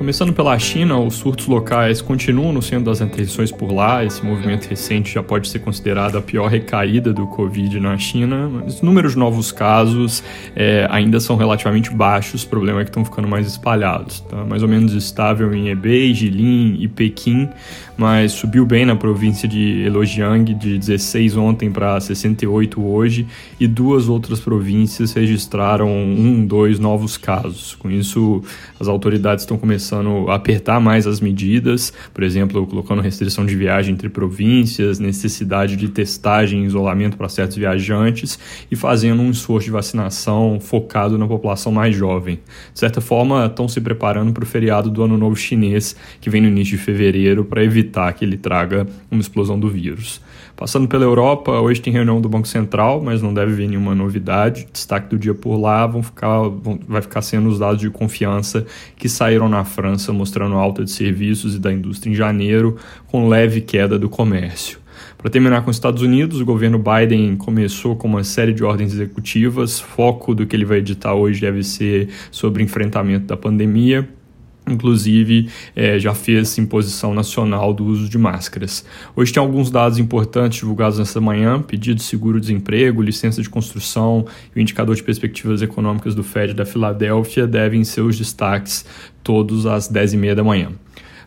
Começando pela China, os surtos locais continuam no centro das atenções por lá. Esse movimento recente já pode ser considerado a pior recaída do Covid na China. Os números de novos casos é, ainda são relativamente baixos, o problema é que estão ficando mais espalhados. Tá? Mais ou menos estável em Hebei, Jilin e Pequim, mas subiu bem na província de Heilongjiang, de 16 ontem para 68 hoje, e duas outras províncias registraram um, dois novos casos. Com isso, as autoridades estão começando começando a apertar mais as medidas, por exemplo, colocando restrição de viagem entre províncias, necessidade de testagem e isolamento para certos viajantes e fazendo um esforço de vacinação focado na população mais jovem. De certa forma, estão se preparando para o feriado do Ano Novo Chinês, que vem no início de fevereiro, para evitar que ele traga uma explosão do vírus. Passando pela Europa, hoje tem reunião do Banco Central, mas não deve vir nenhuma novidade. Destaque do dia por lá vão ficar, vão, vai ficar sendo os dados de confiança que saíram na França, mostrando alta de serviços e da indústria em janeiro, com leve queda do comércio. Para terminar com os Estados Unidos, o governo Biden começou com uma série de ordens executivas. Foco do que ele vai editar hoje deve ser sobre enfrentamento da pandemia inclusive é, já fez imposição nacional do uso de máscaras. Hoje tem alguns dados importantes divulgados nessa manhã: pedido de seguro-desemprego, licença de construção e o indicador de perspectivas econômicas do Fed da Filadélfia devem ser os destaques todos às 10h30 da manhã.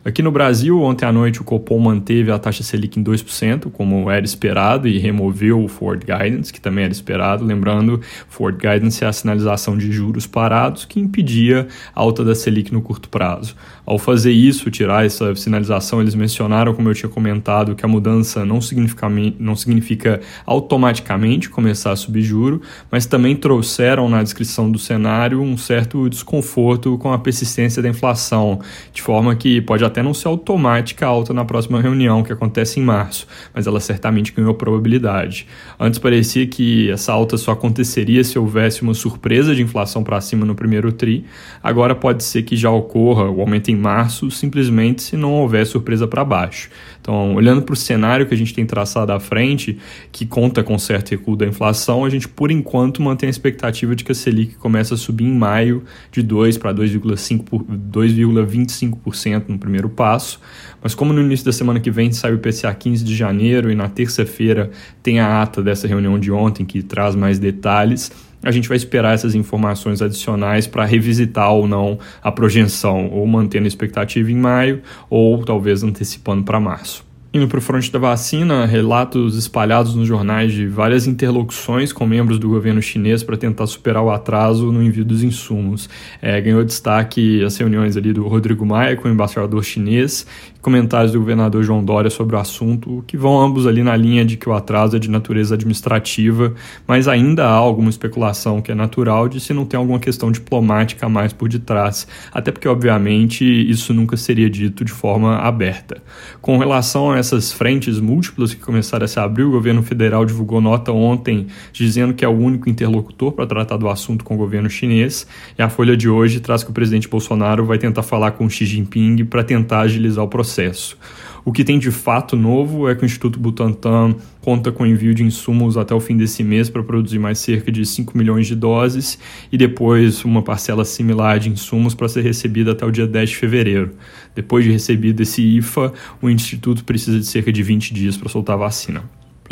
Aqui no Brasil, ontem à noite o Copom manteve a taxa Selic em 2%, como era esperado, e removeu o Forward Guidance, que também era esperado. Lembrando, Forward Guidance é a sinalização de juros parados que impedia a alta da Selic no curto prazo. Ao fazer isso, tirar essa sinalização, eles mencionaram, como eu tinha comentado, que a mudança não significa, não significa automaticamente começar a subir juro, mas também trouxeram na descrição do cenário um certo desconforto com a persistência da inflação, de forma que pode até não ser automática alta na próxima reunião, que acontece em março, mas ela certamente ganhou probabilidade. Antes parecia que essa alta só aconteceria se houvesse uma surpresa de inflação para cima no primeiro TRI, agora pode ser que já ocorra o aumento em março, simplesmente se não houver surpresa para baixo. Então, olhando para o cenário que a gente tem traçado à frente, que conta com certo recuo da inflação, a gente, por enquanto, mantém a expectativa de que a Selic comece a subir em maio de 2 para 2,25% no primeiro passo. Mas como no início da semana que vem sai o IPCA 15 de janeiro e na terça-feira tem a ata dessa reunião de ontem que traz mais detalhes, a gente vai esperar essas informações adicionais para revisitar ou não a projeção, ou mantendo a expectativa em maio, ou talvez antecipando para março. Indo para o fronte da vacina, relatos espalhados nos jornais de várias interlocuções com membros do governo chinês para tentar superar o atraso no envio dos insumos. É, ganhou destaque as reuniões ali do Rodrigo Maia com o embaixador chinês comentários do governador João Dória sobre o assunto, que vão ambos ali na linha de que o atraso é de natureza administrativa, mas ainda há alguma especulação que é natural de se não tem alguma questão diplomática mais por detrás, até porque, obviamente, isso nunca seria dito de forma aberta. Com relação a essas frentes múltiplas que começaram a se abrir, o governo federal divulgou nota ontem dizendo que é o único interlocutor para tratar do assunto com o governo chinês, e a folha de hoje traz que o presidente Bolsonaro vai tentar falar com Xi Jinping para tentar agilizar o processo processo. O que tem de fato novo é que o Instituto Butantan conta com envio de insumos até o fim desse mês para produzir mais cerca de 5 milhões de doses e depois uma parcela similar de insumos para ser recebida até o dia 10 de fevereiro. Depois de recebido esse IFA, o Instituto precisa de cerca de 20 dias para soltar a vacina.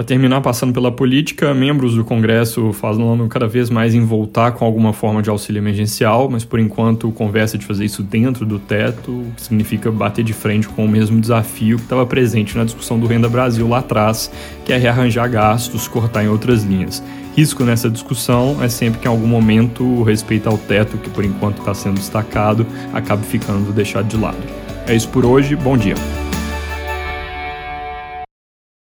Para terminar, passando pela política, membros do Congresso falam cada vez mais em voltar com alguma forma de auxílio emergencial, mas por enquanto conversa de fazer isso dentro do teto, o que significa bater de frente com o mesmo desafio que estava presente na discussão do Renda Brasil lá atrás, que é rearranjar gastos, cortar em outras linhas. Risco nessa discussão é sempre que em algum momento o respeito ao teto, que por enquanto está sendo destacado, acabe ficando deixado de lado. É isso por hoje, bom dia.